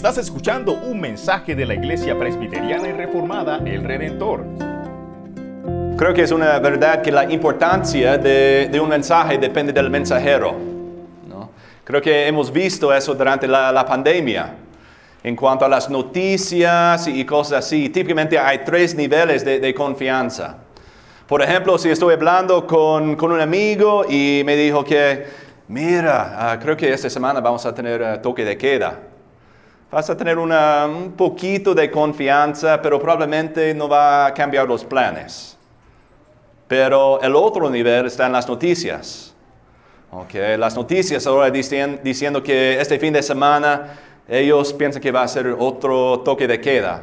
Estás escuchando un mensaje de la Iglesia Presbiteriana y Reformada El Redentor. Creo que es una verdad que la importancia de, un mensaje depende del mensajero. ¿no? Creo que hemos visto eso durante la, pandemia. En cuanto a las noticias y cosas así, típicamente hay tres niveles de, confianza. Por ejemplo, si estoy hablando con, un amigo y me dijo que, mira, uh, creo que esta semana vamos a tener uh, toque de queda. Vas a tener un poquito de confianza, pero probablemente no va a cambiar los planes. Pero el otro nivel está en las noticias. Okay, las noticias ahora dicen, diciendo que este fin de semana ellos piensan que va a ser otro toque de queda.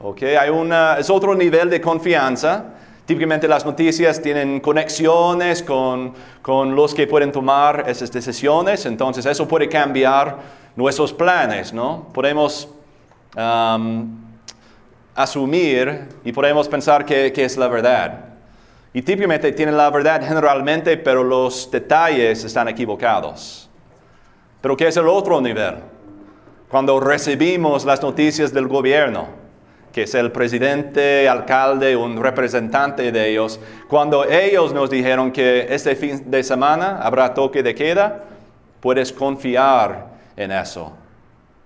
Okay, hay una, es otro nivel de confianza. Típicamente las noticias tienen conexiones con, con los que pueden tomar esas decisiones, entonces eso puede cambiar nuestros planes, ¿no? Podemos um, asumir y podemos pensar que, que, es la verdad. Y típicamente tienen la verdad generalmente, pero los detalles están equivocados. Pero ¿qué es el otro nivel? Cuando recibimos las noticias del gobierno, que es el presidente, alcalde, un representante de ellos, cuando ellos nos dijeron que este fin de semana habrá toque de queda, puedes confiar en eso.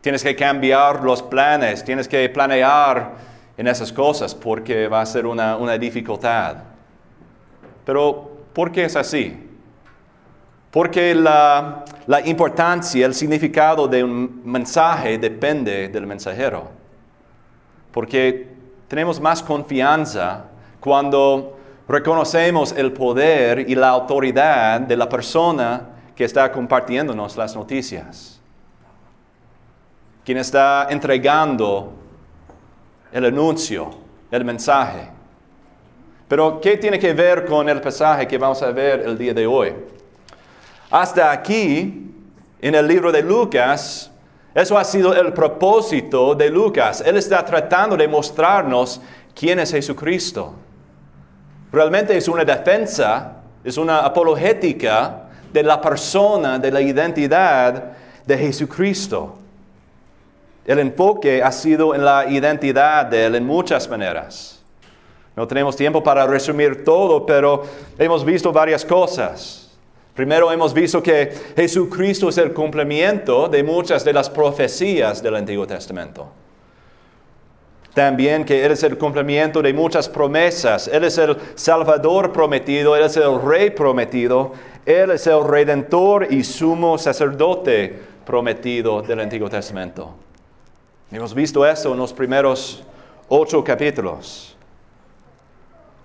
Tienes que cambiar los planes, tienes que planear en esas cosas porque va a ser una, una dificultad. Pero, ¿por qué es así? Porque la, la, importancia, el significado de un mensaje depende del mensajero. Porque tenemos más confianza cuando reconocemos el poder y la autoridad de la persona que está compartiéndonos las noticias quien está entregando el anuncio, el mensaje. Pero, ¿qué tiene que ver con el pasaje que vamos a ver el día de hoy? Hasta aquí, en el libro de Lucas, eso ha sido el propósito de Lucas. Él está tratando de mostrarnos quién es Jesucristo. Realmente es una defensa, es una apologética de la persona, de la identidad de Jesucristo. El enfoque ha sido en la identidad de Él en muchas maneras. No tenemos tiempo para resumir todo, pero hemos visto varias cosas. Primero hemos visto que Jesucristo es el cumplimiento de muchas de las profecías del Antiguo Testamento. También que Él es el cumplimiento de muchas promesas. Él es el Salvador prometido, Él es el Rey prometido, Él es el Redentor y sumo sacerdote prometido del Antiguo Testamento. Hemos visto eso en los primeros ocho capítulos.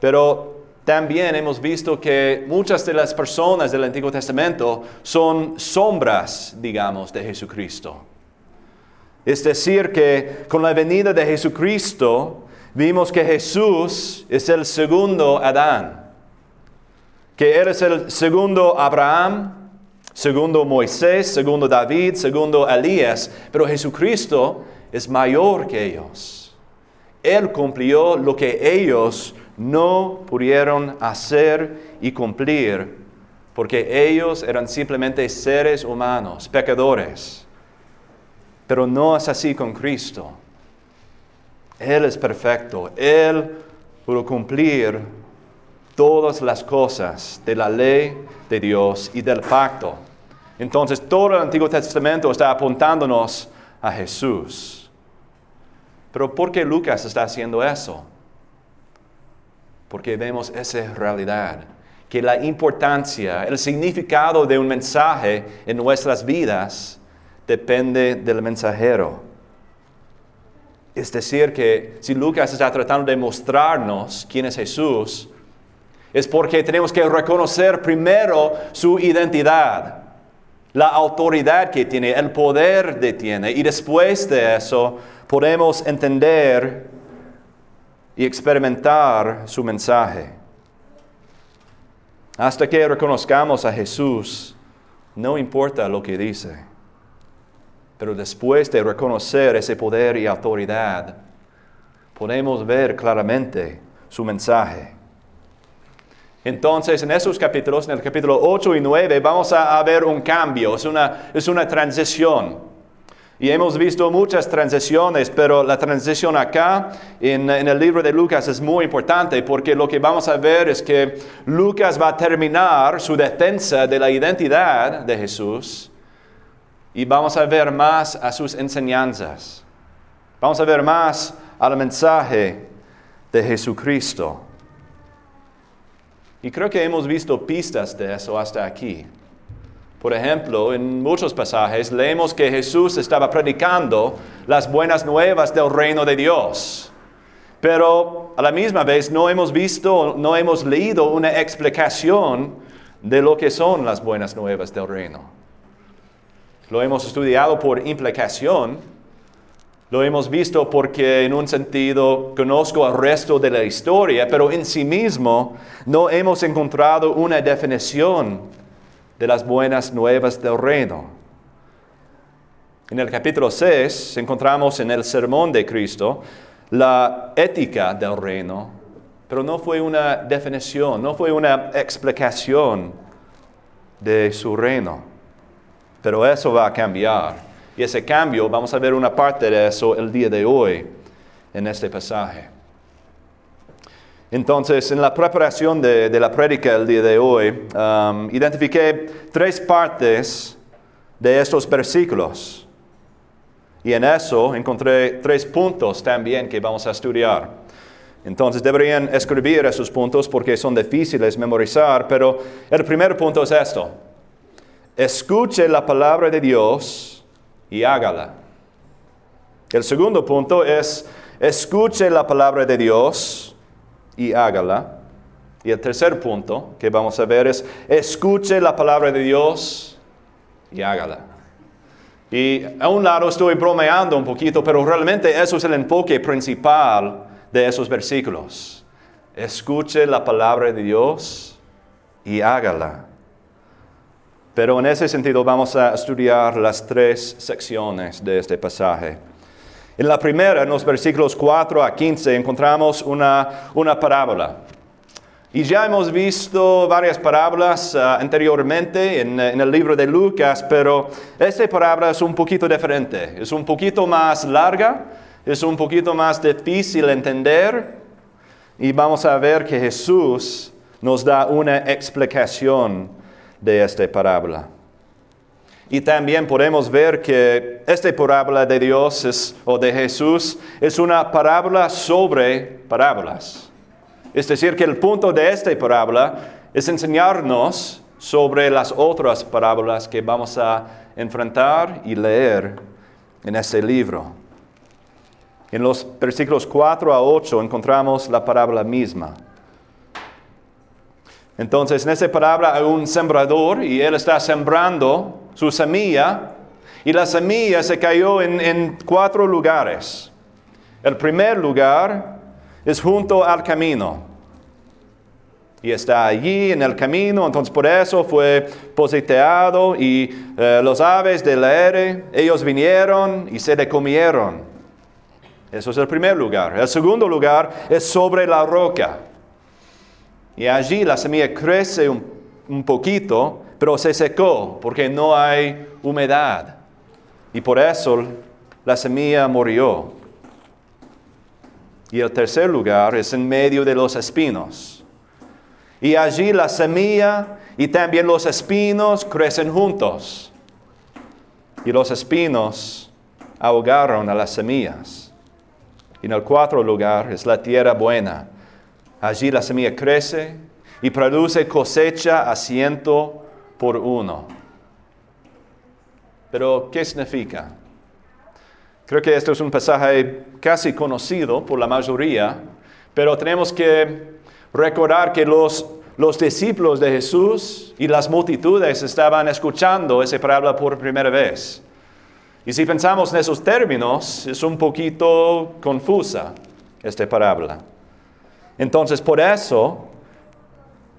Pero también hemos visto que muchas de las personas del Antiguo Testamento son sombras, digamos, de Jesucristo. Es decir, que con la venida de Jesucristo vimos que Jesús es el segundo Adán, que Él es el segundo Abraham, segundo Moisés, segundo David, segundo Elías, pero Jesucristo es mayor que ellos. Él cumplió lo que ellos no pudieron hacer y cumplir, porque ellos eran simplemente seres humanos, pecadores. Pero no es así con Cristo. Él es perfecto. Él pudo cumplir todas las cosas de la ley de Dios y del pacto. Entonces todo el Antiguo Testamento está apuntándonos a Jesús. Pero ¿por qué Lucas está haciendo eso? Porque vemos esa realidad, que la importancia, el significado de un mensaje en nuestras vidas depende del mensajero. Es decir, que si Lucas está tratando de mostrarnos quién es Jesús, es porque tenemos que reconocer primero su identidad la autoridad que tiene, el poder que tiene. Y después de eso podemos entender y experimentar su mensaje. Hasta que reconozcamos a Jesús, no importa lo que dice. Pero después de reconocer ese poder y autoridad, podemos ver claramente su mensaje. Entonces, en esos capítulos, en el capítulo 8 y 9, vamos a, ver un cambio, es una, es una transición. Y hemos visto muchas transiciones, pero la transición acá en, en, el libro de Lucas es muy importante porque lo que vamos a ver es que Lucas va a terminar su defensa de la identidad de Jesús y vamos a ver más a sus enseñanzas. Vamos a ver más al mensaje de Jesucristo. Y creo que hemos visto pistas de eso hasta aquí. Por ejemplo, en muchos pasajes leemos que Jesús estaba predicando las buenas nuevas del reino de Dios. Pero a la misma vez no hemos visto, no hemos leído una explicación de lo que son las buenas nuevas del reino. Lo hemos estudiado por implicación, lo hemos visto porque en un sentido conozco el resto de la historia, pero en sí mismo no hemos encontrado una definición de las buenas nuevas del reino. En el capítulo 6 encontramos en el sermón de Cristo la ética del reino, pero no fue una definición, no fue una explicación de su reino. Pero eso va a cambiar. Y ese cambio, vamos a ver una parte de eso el día de hoy en este pasaje. Entonces, en la preparación de, la prédica el día de hoy, um, identifiqué tres partes de estos versículos. Y en eso encontré tres puntos también que vamos a estudiar. Entonces deberían escribir esos puntos porque son difíciles memorizar, pero el primer punto es esto. Escuche la palabra de Dios y hágala. El segundo punto es, escuche la palabra de Dios y hágala. Y el tercer punto que vamos a ver es, escuche la palabra de Dios y hágala. Y a un lado estoy bromeando un poquito, pero realmente eso es el enfoque principal de esos versículos. Escuche la palabra de Dios y hágala. Pero en ese sentido vamos a estudiar las tres secciones de este pasaje. En la primera, en los versículos 4 a 15, encontramos una, parábola. Y ya hemos visto varias parábolas ah, anteriormente en, en, el libro de Lucas, pero esta parábola es un poquito diferente, es un poquito más larga, es un poquito más difícil de entender y vamos a ver que Jesús nos da una explicación de esta parábola. Y también podemos ver que esta parábola de Dios o de Jesús es una parábola sobre parábolas. Es decir, que el punto de esta parábola es enseñarnos sobre las otras parábolas que vamos a enfrentar y leer en este libro. En los versículos 4 a 8 encontramos la parábola misma. Entonces, en esta parábola hay un sembrador y él está sembrando su semilla y la semilla se cayó en, cuatro lugares. El primer lugar es junto al camino. Y está allí en el camino, entonces por eso fue positeado y eh, los aves del aire, ellos vinieron y se le comieron. Eso es el primer lugar. El segundo lugar es sobre la roca. Y allí la semilla crece un poquito, pero se secó porque no hay humedad. Y por eso la semilla murió. Y el tercer lugar es en medio de los espinos. Y allí la semilla y también los espinos crecen juntos. Y los espinos ahogaron a las semillas. Y en el cuarto lugar es la tierra buena. Allí la semilla crece y produce cosecha a ciento por uno. Pero, ¿qué significa? Creo que esto es un pasaje casi conocido por la mayoría, pero tenemos que recordar que los, los discípulos de Jesús y las multitudes estaban escuchando esa palabra por primera vez. Y si pensamos en esos términos, es un poquito confusa esta parábola. Entonces, por eso,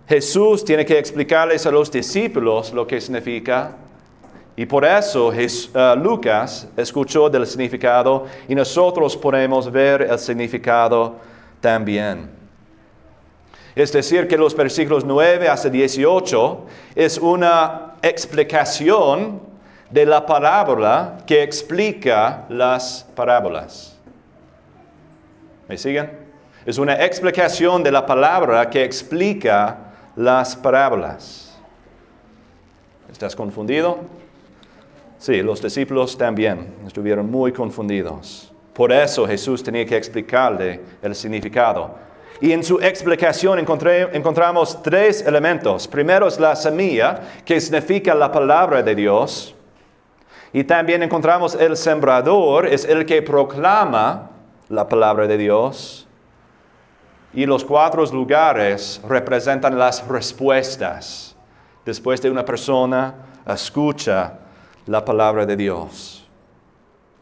Jesús tiene que explicarles a los discípulos lo que significa. Y por eso uh, Lucas escuchó del significado y nosotros podemos ver el significado también. Es decir, que los versículos 9 hasta 18 es una explicación de la parábola que explica las parábolas. ¿Me siguen? Es una explicación de la palabra que explica las parábolas. ¿Estás confundido? Sí, los discípulos también estuvieron muy confundidos. Por eso Jesús tenía que explicarle el significado. Y en su explicación encontramos tres elementos. Primero es la semilla, que significa la palabra de Dios. Y también encontramos el sembrador, es el que proclama la palabra de Dios. Y los cuatro lugares representan las respuestas. Después de una persona escucha la palabra de Dios.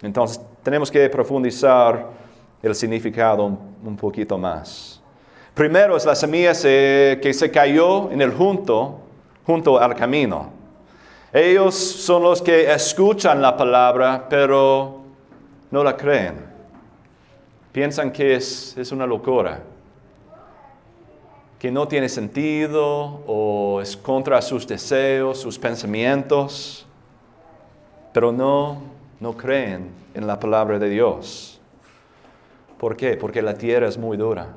Entonces tenemos que profundizar el significado un, poquito más. Primero es la semilla que se cayó en el junto, junto al camino. Ellos son los que escuchan la palabra, pero no la creen. Piensan que es, es una locura, que no tiene sentido o es contra sus deseos, sus pensamientos pero no, no creen en la palabra de Dios. ¿Por qué? Porque la tierra es muy dura.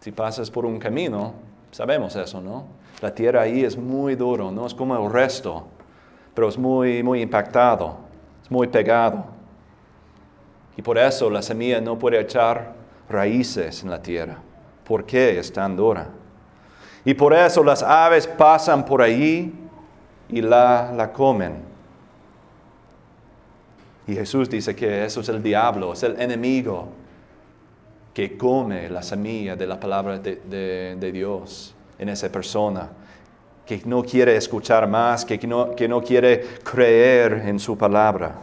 Si pasas por un camino, sabemos eso, ¿no? La tierra ahí es muy duro, no es como el resto, pero es muy, muy impactado, es muy pegado. Y por eso la semilla no puede echar raíces en la tierra. ¿Por qué es tan? Y por eso las aves pasan por allí y la, la comen. Y Jesús dice que eso es el diablo, es el enemigo que come la semilla de la palabra de, Dios en esa persona, que no quiere escuchar más, que no, que no quiere creer en su palabra.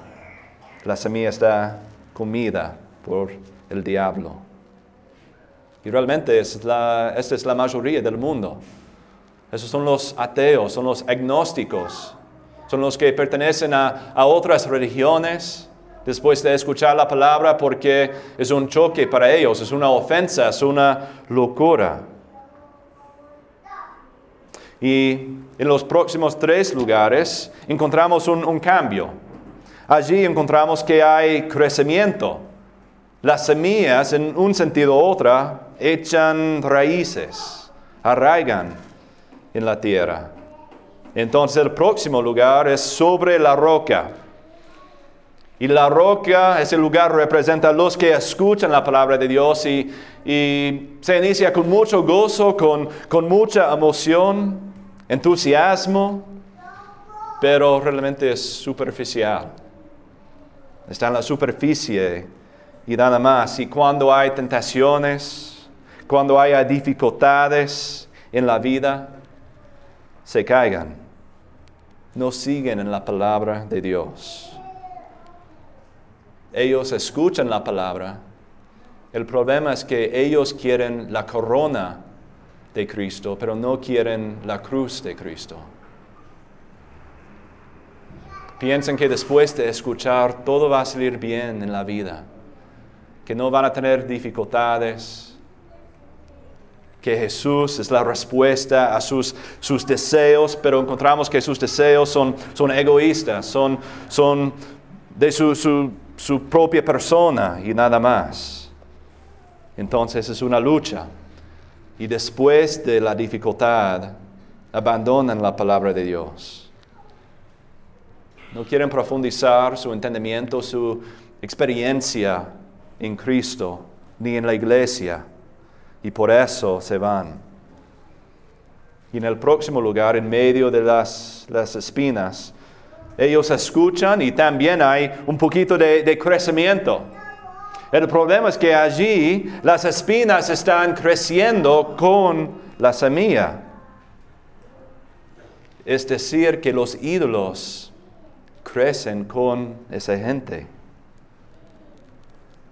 La semilla está comida por el diablo. Y realmente es la, esta es la mayoría del mundo. Esos son los ateos, son los agnósticos, son los que pertenecen a, otras religiones después de escuchar la palabra porque es un choque para ellos, es una ofensa, es una locura. Y en los próximos tres lugares encontramos un, un cambio. Allí encontramos que hay crecimiento. Las semillas, en un sentido u otro, echan raíces, arraigan en la tierra. Entonces el próximo lugar es sobre la roca. Y la roca, ese lugar representa a los que escuchan la palabra de Dios y, se inicia con mucho gozo, con, con mucha emoción, entusiasmo, pero realmente es superficial. Está en la superficie y nada más. Y cuando hay tentaciones, cuando hay dificultades en la vida, se caigan no siguen en la palabra de Dios. Ellos escuchan la palabra. El problema es que ellos quieren la corona de Cristo, pero no quieren la cruz de Cristo. Piensan que después de escuchar todo va a salir bien en la vida, que no van a tener dificultades, que Jesús es la respuesta a sus, sus deseos, pero encontramos que sus deseos son, son egoístas, son, son de su, su, su propia persona y nada más. Entonces es una lucha. Y después de la dificultad, abandonan la palabra de Dios. No quieren profundizar su entendimiento, su experiencia en Cristo, ni en la iglesia y por eso se van. Y en el próximo lugar, en medio de las, espinas, ellos escuchan y también hay un poquito de, de crecimiento. El problema es que allí las espinas están creciendo con la semilla. Es decir, que los ídolos crecen con esa gente,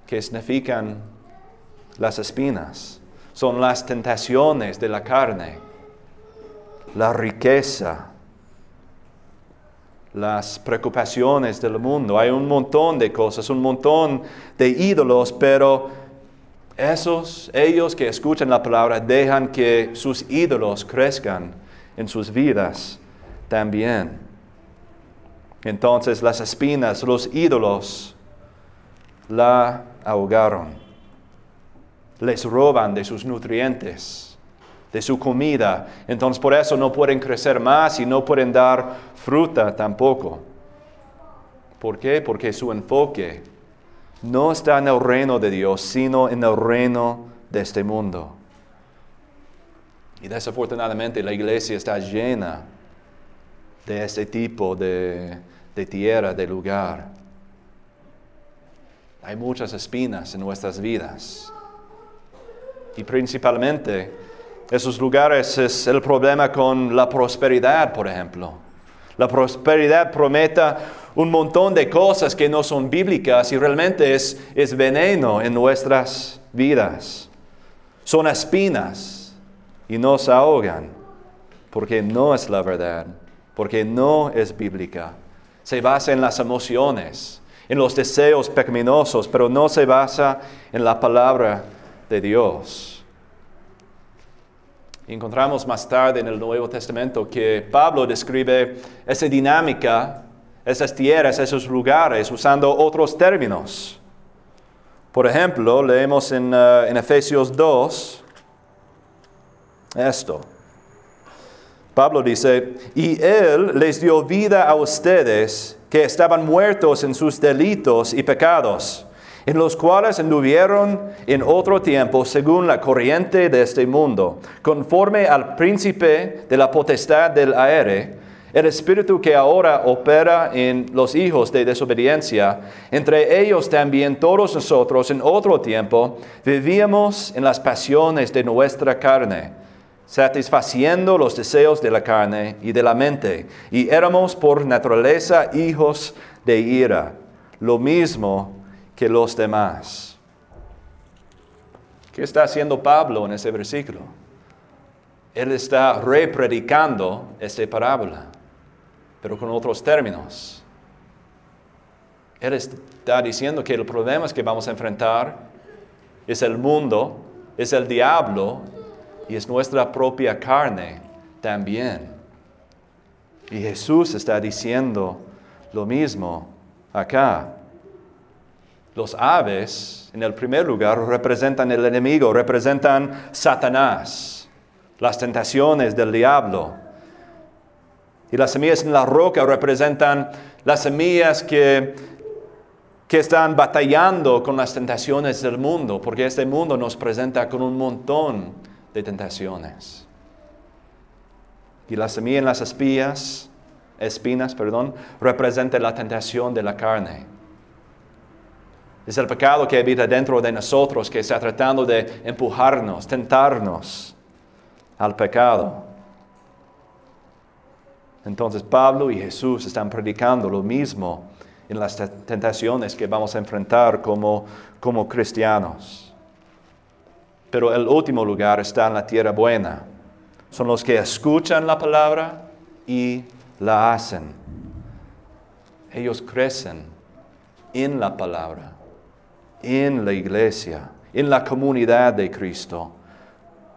que significan las espinas son las tentaciones de la carne, la riqueza, las preocupaciones del mundo. Hay un montón de cosas, un montón de ídolos, pero esos, ellos que escuchan la palabra, dejan que sus ídolos crezcan en sus vidas también. Entonces las espinas, los ídolos, la ahogaron. Les roban de sus nutrientes, de su comida. Entonces por eso no pueden crecer más y no pueden dar fruta tampoco. ¿Por qué? Porque su enfoque no está en el reino de Dios, sino en el reino de este mundo. Y desafortunadamente la iglesia está llena de este tipo de, de tierra, de lugar. Hay muchas espinas en nuestras vidas. Y principalmente esos lugares es el problema con la prosperidad, por ejemplo. La prosperidad promete un montón de cosas que no son bíblicas y realmente es, es veneno en nuestras vidas. Son espinas y nos ahogan porque no es la verdad, porque no es bíblica. Se basa en las emociones, en los deseos pecaminosos, pero no se basa en la palabra de Dios. Encontramos más tarde en el Nuevo Testamento que Pablo describe esa dinámica, esas tierras, esos lugares, usando otros términos. Por ejemplo, leemos en, uh, en Efesios 2 esto. Pablo dice, y Él les dio vida a ustedes que estaban muertos en sus delitos y pecados, en los cuales anduvieron en otro tiempo según la corriente de este mundo, conforme al príncipe de la potestad del aire, el espíritu que ahora opera en los hijos de desobediencia, entre ellos también todos nosotros en otro tiempo vivíamos en las pasiones de nuestra carne satisfaciendo los deseos de la carne y de la mente, y éramos por naturaleza hijos de ira, lo mismo que los demás. ¿Qué está haciendo Pablo en ese versículo? Él está repredicando esta parábola, pero con otros términos. Él está diciendo que el problema que vamos a enfrentar es el mundo, es el diablo y es nuestra propia carne también. Y Jesús está diciendo lo mismo acá. Los aves, en el primer lugar, representan el enemigo, representan Satanás, las tentaciones del diablo. Y las semillas en la roca representan las semillas que, que están batallando con las tentaciones del mundo, porque este mundo nos presenta con un montón de tentaciones. Y la semilla en las espinas, espinas, perdón, representa la tentación de la carne. Es el pecado que habita dentro de nosotros, que está tratando de empujarnos, tentarnos al pecado. Entonces Pablo y Jesús están predicando lo mismo en las tentaciones que vamos a enfrentar como, como cristianos. Pero el último lugar está en la tierra buena. Son los que escuchan la palabra y la hacen. Ellos crecen en la palabra, en la iglesia, en la comunidad de Cristo,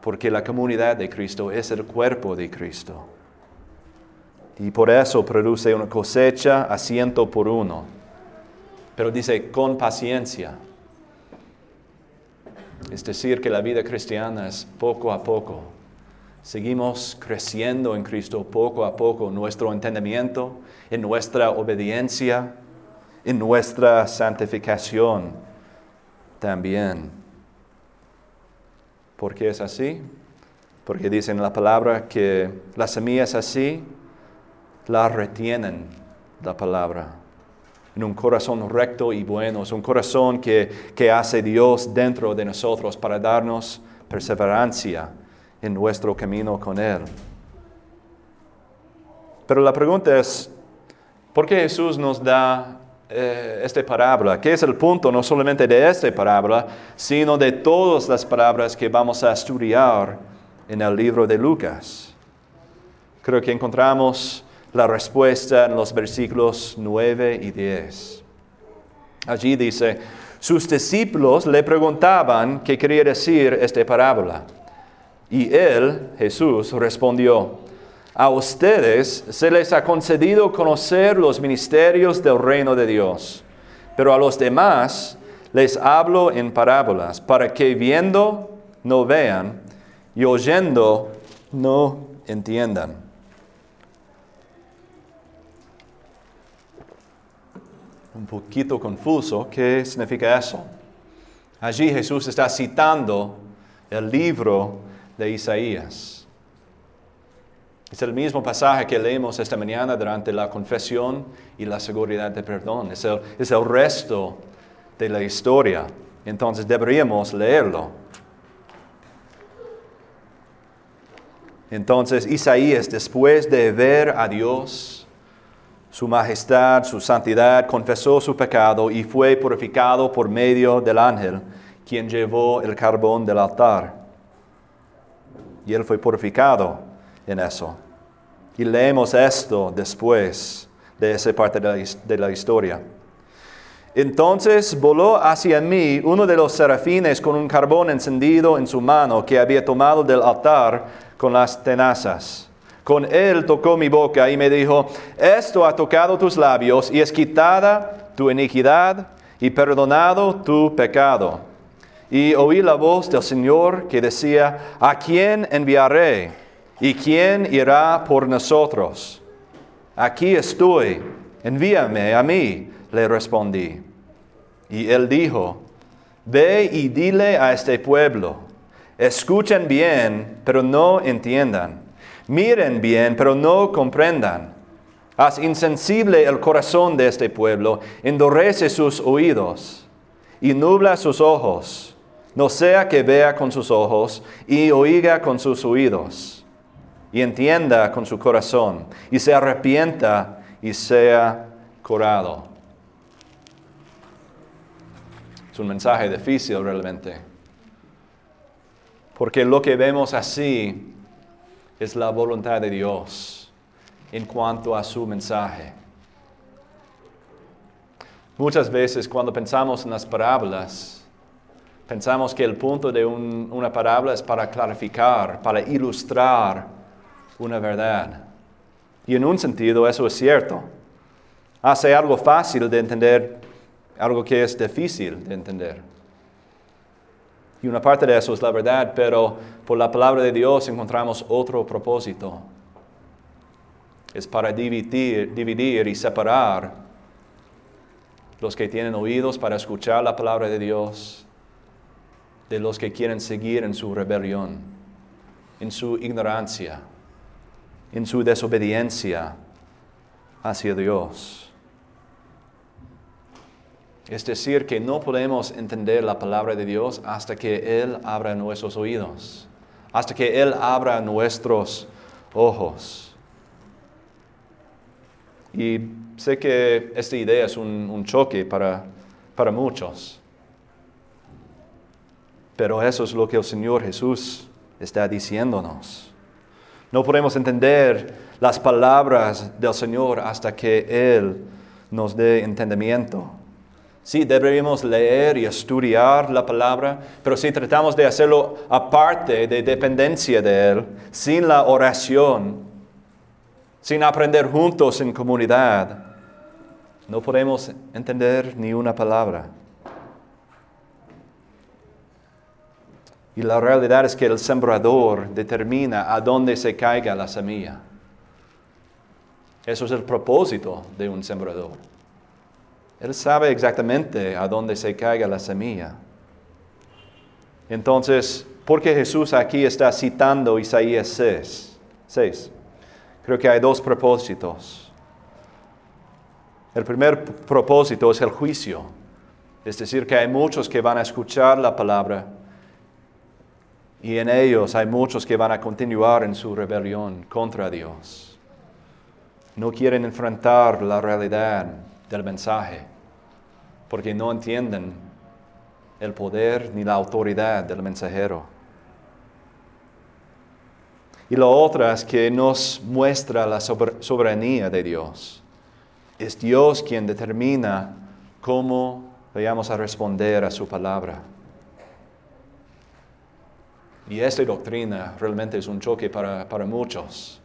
porque la comunidad de Cristo es el cuerpo de Cristo. Y por eso produce una cosecha a ciento por uno. Pero dice con paciencia. Es decir, que la vida cristiana es poco a poco. Seguimos creciendo en Cristo poco a poco, nuestro entendimiento, en nuestra obediencia, en nuestra santificación también. ¿Por qué es así? Porque dice en la palabra que las semillas así la retienen la palabra en un corazón recto y bueno, es un corazón que, que hace Dios dentro de nosotros para darnos perseverancia en nuestro camino con Él. Pero la pregunta es, ¿por qué Jesús nos da eh, esta parábola? ¿Qué es el punto no solamente de esta parábola, sino de todas las palabras que vamos a estudiar en el libro de Lucas? Creo que encontramos la respuesta en los versículos 9 y 10. Allí dice, sus discípulos le preguntaban qué quería decir esta parábola. Y él, Jesús, respondió, A ustedes se les ha concedido conocer los ministerios del reino de Dios, pero a los demás les hablo en parábolas, para que viendo no vean y oyendo no entiendan. Un poquito confuso, ¿qué significa eso? Allí Jesús está citando el libro de Isaías. Es el mismo pasaje que leemos esta mañana durante la confesión y la seguridad de perdón. Es el, es el resto de la historia. Entonces deberíamos leerlo. Entonces Isaías, después de ver a Dios, su majestad, su santidad, confesó su pecado y fue purificado por medio del ángel, quien llevó el carbón del altar. Y él fue purificado en eso. Y leemos esto después de esa parte de la, historia. Entonces voló hacia mí uno de los serafines con un carbón encendido en su mano que había tomado del altar con las tenazas. Con él tocó mi boca y me dijo, esto ha tocado tus labios y es quitada tu iniquidad y perdonado tu pecado. Y oí la voz del Señor que decía, ¿a quién enviaré? ¿Y quién irá por nosotros? Aquí estoy, envíame a mí, le respondí. Y él dijo, ve y dile a este pueblo, escuchen bien, pero no entiendan, miren bien, pero no comprendan. Haz insensible el corazón de este pueblo, endurece sus oídos y nubla sus ojos, no sea que vea con sus ojos y oiga con sus oídos y entienda con su corazón y se arrepienta y sea curado. Es un mensaje difícil realmente, porque lo que vemos así es la voluntad de Dios en cuanto a su mensaje. Muchas veces cuando pensamos en las parábolas, pensamos que el punto de una parábola es para clarificar, para ilustrar una verdad. Y en un sentido eso es cierto. Hace algo fácil de entender algo que es difícil de entender. Y una parte de eso es la verdad, pero por la palabra de Dios encontramos otro propósito. Es para dividir, dividir y separar los que tienen oídos para escuchar la palabra de Dios de los que quieren seguir en su rebelión, en su ignorancia en su desobediencia hacia Dios. Es decir, que no podemos entender la palabra de Dios hasta que Él abra nuestros oídos, hasta que Él abra nuestros ojos. Y sé que esta idea es un, choque para, para muchos, pero eso es lo que el Señor Jesús está diciéndonos. No podemos entender las palabras del Señor hasta que Él nos dé entendimiento. Sí, deberíamos leer y estudiar la palabra, pero si tratamos de hacerlo aparte de dependencia de Él, sin la oración, sin aprender juntos en comunidad, no podemos entender ni una palabra. Y la realidad es que el sembrador determina a dónde se caiga la semilla. Eso es el propósito de un sembrador. Él sabe exactamente a dónde se caiga la semilla. Entonces, ¿por qué Jesús aquí está citando Isaías 6? 6? Creo que hay dos propósitos. El primer propósito es el juicio. Es decir, que hay muchos que van a escuchar la palabra y en ellos hay muchos que van a continuar en su rebelión contra Dios. No quieren enfrentar la realidad del mensaje porque no entienden el poder ni la autoridad del mensajero. Y lo otro es que nos muestra la soberanía de Dios. Es Dios quien determina cómo vayamos a responder a su palabra. Y esta doctrina realmente es un choque para, muchos,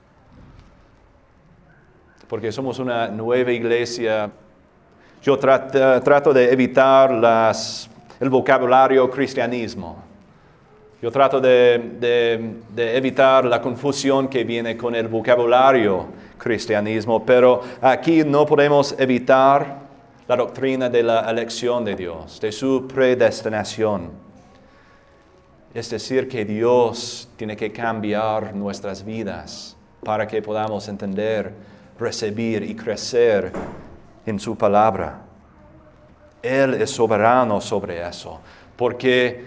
porque somos una nueva iglesia. Yo trato, de evitar el vocabulario cristianismo. Yo trato de, de, evitar la confusión que viene con el vocabulario cristianismo, pero aquí no podemos evitar la doctrina de la elección de Dios, de su predestinación. Es decir, que Dios tiene que cambiar nuestras vidas para que podamos entender, recibir y crecer en su palabra. Él es soberano sobre eso, porque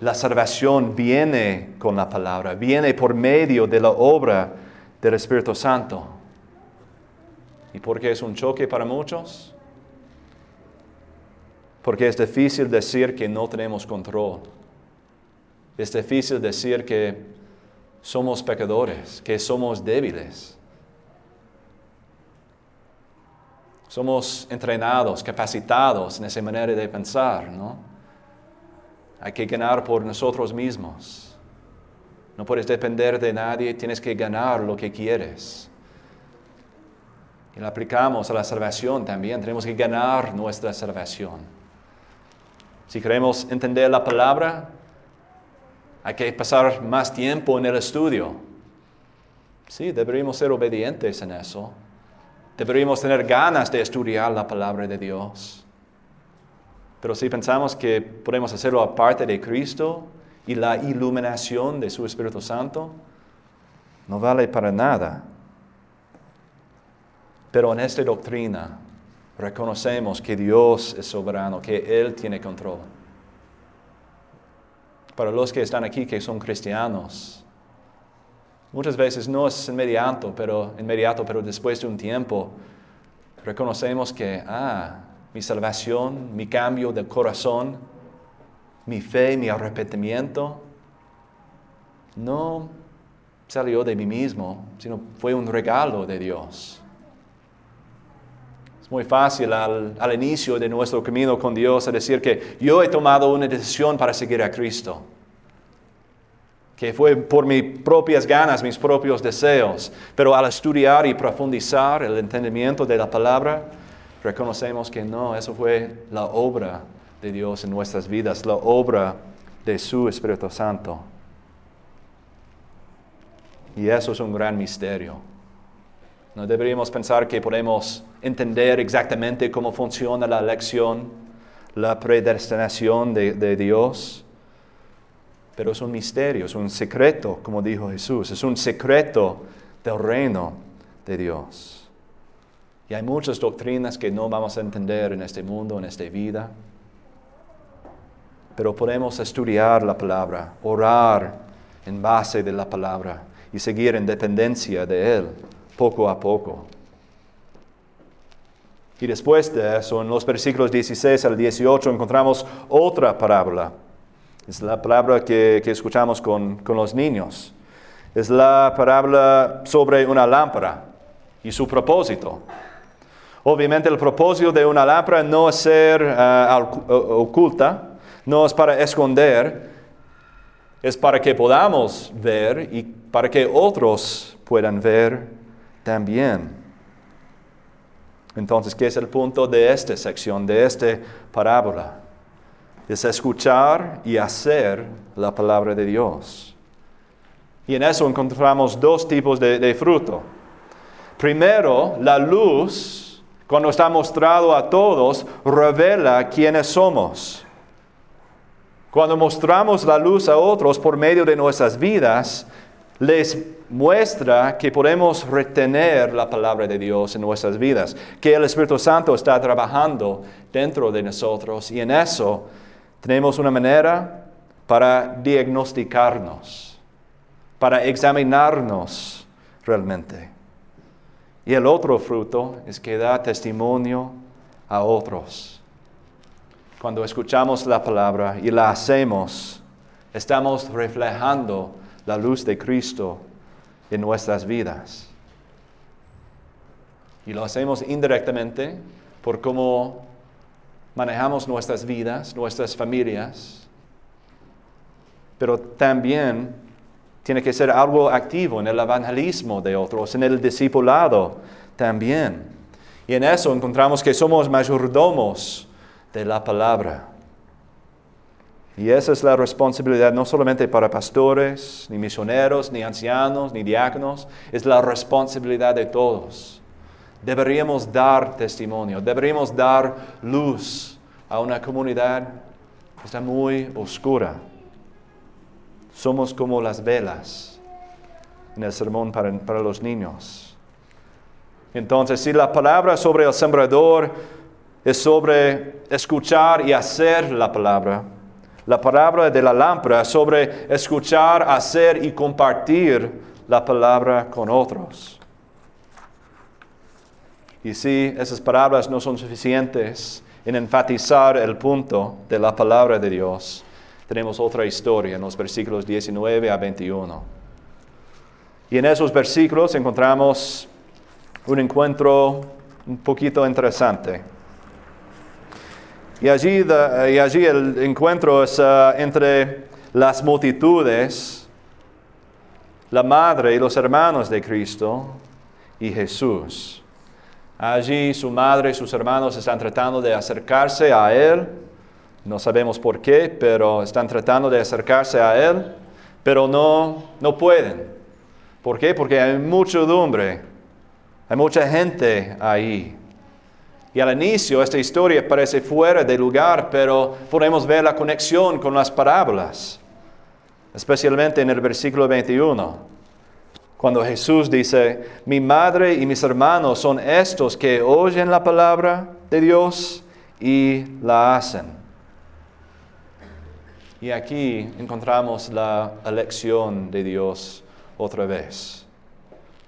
la salvación viene con la palabra, viene por medio de la obra del Espíritu Santo. ¿Y por qué es un choque para muchos? Porque es difícil decir que no tenemos control. Es difícil decir que somos pecadores, que somos débiles. Somos entrenados, capacitados en esa manera de pensar, ¿no? Hay que ganar por nosotros mismos. No puedes depender de nadie, tienes que ganar lo que quieres. Y lo aplicamos a la salvación también, tenemos que ganar nuestra salvación. Si queremos entender la palabra, hay que pasar más tiempo en el estudio. Sí, deberíamos ser obedientes en eso. Deberíamos tener ganas de estudiar la palabra de Dios. Pero si pensamos que podemos hacerlo aparte de Cristo y la iluminación de su Espíritu Santo, no vale para nada. Pero en esta doctrina reconocemos que Dios es soberano, que Él tiene control. Para los que están aquí, que son cristianos, muchas veces no es inmediato, pero, inmediato, pero después de un tiempo, reconocemos que, ah, mi salvación, mi cambio de corazón, mi fe, mi arrepentimiento, no salió de mí mismo, sino fue un regalo de Dios. Muy fácil al, al inicio de nuestro camino con Dios decir que yo he tomado una decisión para seguir a Cristo que fue por mis propias ganas, mis propios deseos, pero al estudiar y profundizar el entendimiento de la palabra, reconocemos que no, eso fue la obra de Dios en nuestras vidas, la obra de su Espíritu Santo. Y eso es un gran misterio. No deberíamos pensar que podemos entender exactamente cómo funciona la elección, la predestinación de, Dios, pero es un misterio, es un secreto, como dijo Jesús, es un secreto del reino de Dios. Y hay muchas doctrinas que no vamos a entender en este mundo, en esta vida. Pero podemos estudiar la palabra, orar en base de la palabra y seguir en dependencia de Él poco a poco. Y después de eso, en los versículos 16 al 18, encontramos otra parábola. Es la palabra que, escuchamos con, con los niños. Es la parábola sobre una lámpara y su propósito. Obviamente el propósito de una lámpara no es ser eh, oculta, no es para esconder, es para que podamos ver y para que otros puedan ver también. Entonces, ¿qué es el punto de esta sección, de esta parábola? Es escuchar y hacer la palabra de Dios. Y en eso encontramos dos tipos de, de fruto. Primero, la luz cuando está mostrado a todos, revela quiénes somos. Cuando mostramos la luz a otros por medio de nuestras vidas, les muestra que podemos retener la palabra de Dios en nuestras vidas, que el Espíritu Santo está trabajando dentro de nosotros y en eso tenemos una manera para diagnosticarnos, para examinarnos realmente. Y el otro fruto es que da testimonio a otros. Cuando escuchamos la palabra y la hacemos, estamos reflejando la luz de Cristo en nuestras vidas. Y lo hacemos indirectamente por cómo manejamos nuestras vidas, nuestras familias, pero también Tiene que ser algo activo en el evangelismo de otros, en el discipulado también. Y en eso encontramos que somos mayordomos de la palabra. Y esa es la responsabilidad no solamente para pastores, ni misioneros, ni ancianos, ni diáconos, es la responsabilidad de todos. Deberíamos dar testimonio, deberíamos dar luz a una comunidad que está muy oscura. Somos como las velas en el sermón para, para los niños. Entonces, si la palabra sobre el sembrador es sobre escuchar y hacer la palabra, la palabra de la lámpara sobre escuchar, hacer y compartir la palabra con otros. Y si esas palabras no son suficientes en enfatizar el punto de la palabra de Dios, tenemos otra historia en los versículos 19 a 21. Y en esos versículos encontramos un encuentro un poquito interesante. Y allí, el encuentro es uh, entre las multitudes, la madre y los hermanos de Cristo y Jesús. Allí su madre y sus hermanos están tratando de acercarse a Él. No sabemos por qué, pero están tratando de acercarse a Él, pero no, no pueden. ¿Por qué? Porque hay muchedumbre, hay mucha gente ahí. Y al inicio esta historia parece fuera de lugar, pero podemos ver la conexión con las parábolas, especialmente en el versículo 21, cuando Jesús dice, mi madre y mis hermanos son estos que oyen la palabra de Dios y la hacen. Y aquí encontramos la elección de Dios otra vez.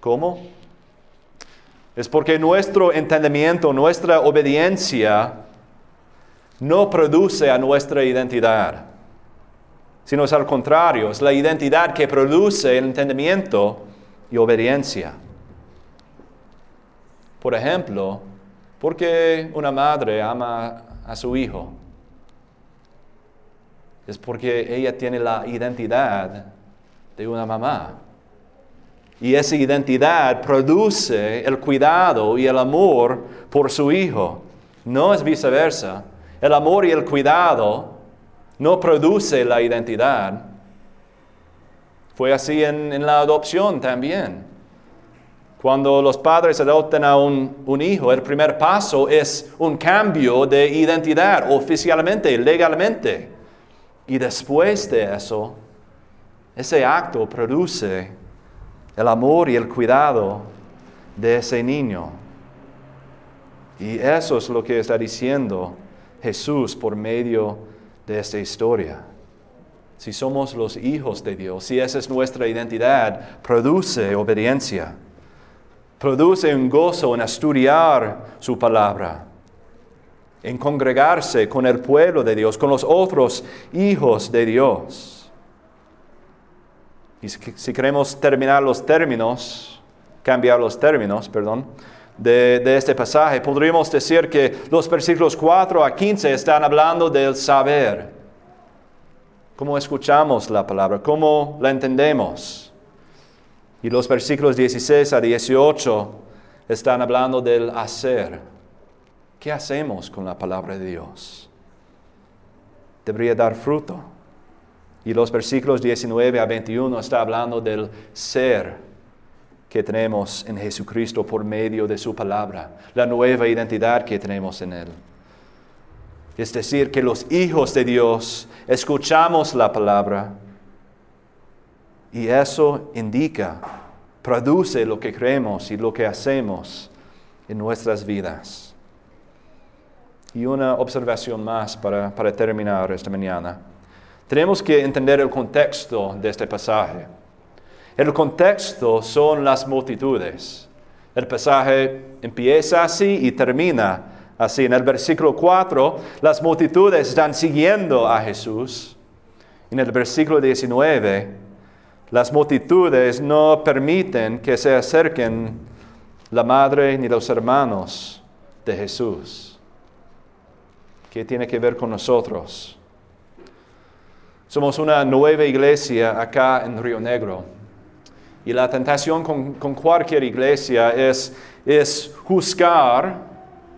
¿Cómo? Es porque nuestro entendimiento, nuestra obediencia no produce a nuestra identidad, sino es al contrario, es la identidad que produce el entendimiento y obediencia. Por ejemplo, ¿por qué una madre ama a su hijo? Es porque ella tiene la identidad de una mamá. Y esa identidad produce el cuidado y el amor por su hijo. No es viceversa. El amor y el cuidado no produce la identidad. Fue así en, la adopción también. Cuando los padres adoptan a un, un, hijo, el primer paso es un cambio de identidad oficialmente, legalmente. Y después de eso, ese acto produce el amor y el cuidado de ese niño. Y eso es lo que está diciendo Jesús por medio de esta historia. Si somos los hijos de Dios, si esa es nuestra identidad, produce obediencia, produce un gozo en estudiar su palabra, en congregarse con el pueblo de Dios, con los otros hijos de Dios. Y si queremos terminar los términos, cambiar los términos, perdón, de, de, este pasaje, podríamos decir que los versículos 4 a 15 están hablando del saber. ¿Cómo escuchamos la palabra? ¿Cómo la entendemos? Y los versículos 16 a 18 están hablando del hacer. ¿Qué hacemos con la palabra de Dios? Debería dar fruto. Y los versículos 19 a 21 está hablando del ser que tenemos en Jesucristo por medio de su palabra, la nueva identidad que tenemos en Él. Es decir, que los hijos de Dios escuchamos la palabra y eso indica, produce lo que creemos y lo que hacemos en nuestras vidas. Y una observación más para, para terminar esta mañana. Tenemos que entender el contexto de este pasaje. El contexto son las multitudes. El pasaje empieza así y termina así. En el versículo 4, las multitudes están siguiendo a Jesús. En el versículo 19, las multitudes no permiten que se acerquen la madre ni los hermanos de Jesús. ¿Qué tiene que ver con nosotros? Somos una nueva iglesia acá en Río Negro. Y la tentación con, con cualquier iglesia es, es juzgar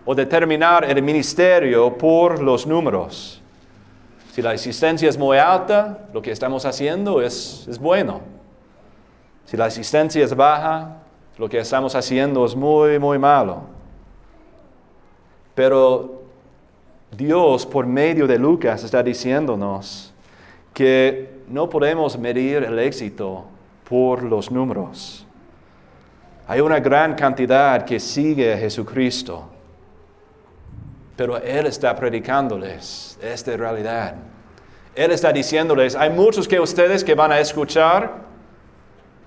o determinar el ministerio por los números. Si la asistencia es muy alta, lo que estamos haciendo es, es bueno. Si la asistencia es baja, lo que estamos haciendo es muy, muy malo. Pero Dios, por medio de Lucas, está diciéndonos que no podemos medir el éxito por los números. Hay una gran cantidad que sigue a Jesucristo, pero Él está predicándoles esta realidad. Él está diciéndoles, hay muchos que ustedes que van a escuchar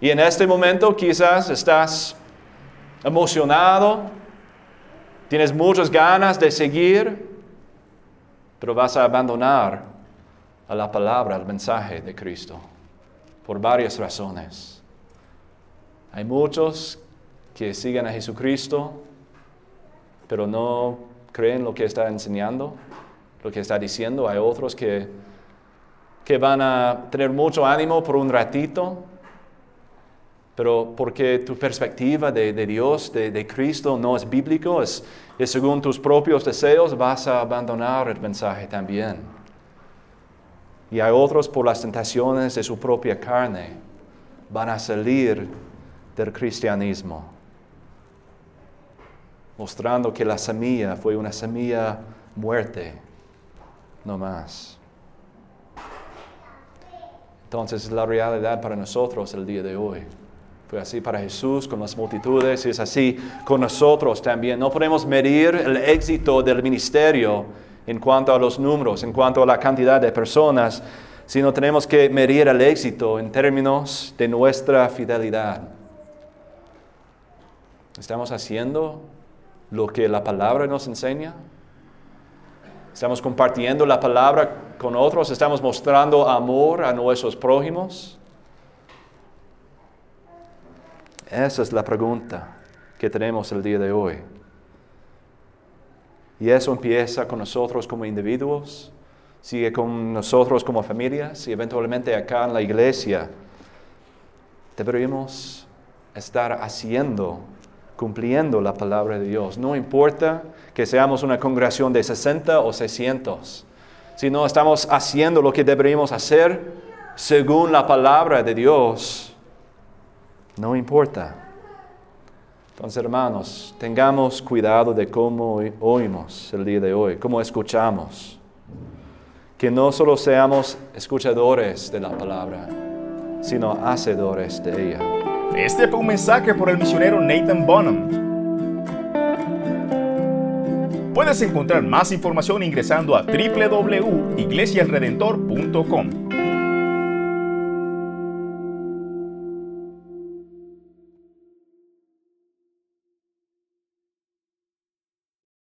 y en este momento quizás estás emocionado, tienes muchas ganas de seguir, pero vas a abandonar a la palabra, al mensaje de Cristo, por varias razones. Hay muchos que siguen a Jesucristo, pero no creen lo que está enseñando, lo que está diciendo. Hay otros que, que van a tener mucho ánimo por un ratito, pero porque tu perspectiva de, Dios, de, Cristo, no es bíblico, es, según tus propios deseos, vas a abandonar el mensaje también. Y hay otros por las tentaciones de su propia carne van a salir del cristianismo, mostrando que la semilla fue una semilla muerte, no más. Entonces la realidad para nosotros el día de hoy. Fue así para Jesús con las multitudes y es así con nosotros también. No podemos medir el éxito del ministerio en cuanto a los números, en cuanto a la cantidad de personas, sino tenemos que medir el éxito en términos de nuestra fidelidad. ¿Estamos haciendo lo que la palabra nos enseña? ¿Estamos compartiendo la palabra con otros? ¿Estamos mostrando amor a nuestros prójimos? Esa es la pregunta que tenemos el día de hoy. Y eso empieza con nosotros como individuos, sigue con nosotros como familias y eventualmente acá en la iglesia. Deberíamos estar haciendo, cumpliendo la palabra de Dios. No importa que seamos una congregación de 60 o 600, si no estamos haciendo lo que deberíamos hacer según la palabra de Dios, no importa. Entonces, hermanos, tengamos cuidado de cómo oímos el día de hoy, cómo escuchamos. Que no solo seamos escuchadores de la palabra, sino hacedores de ella. Este fue un mensaje por el misionero Nathan Bonham. Puedes encontrar más información ingresando a www.iglesialredentor.com.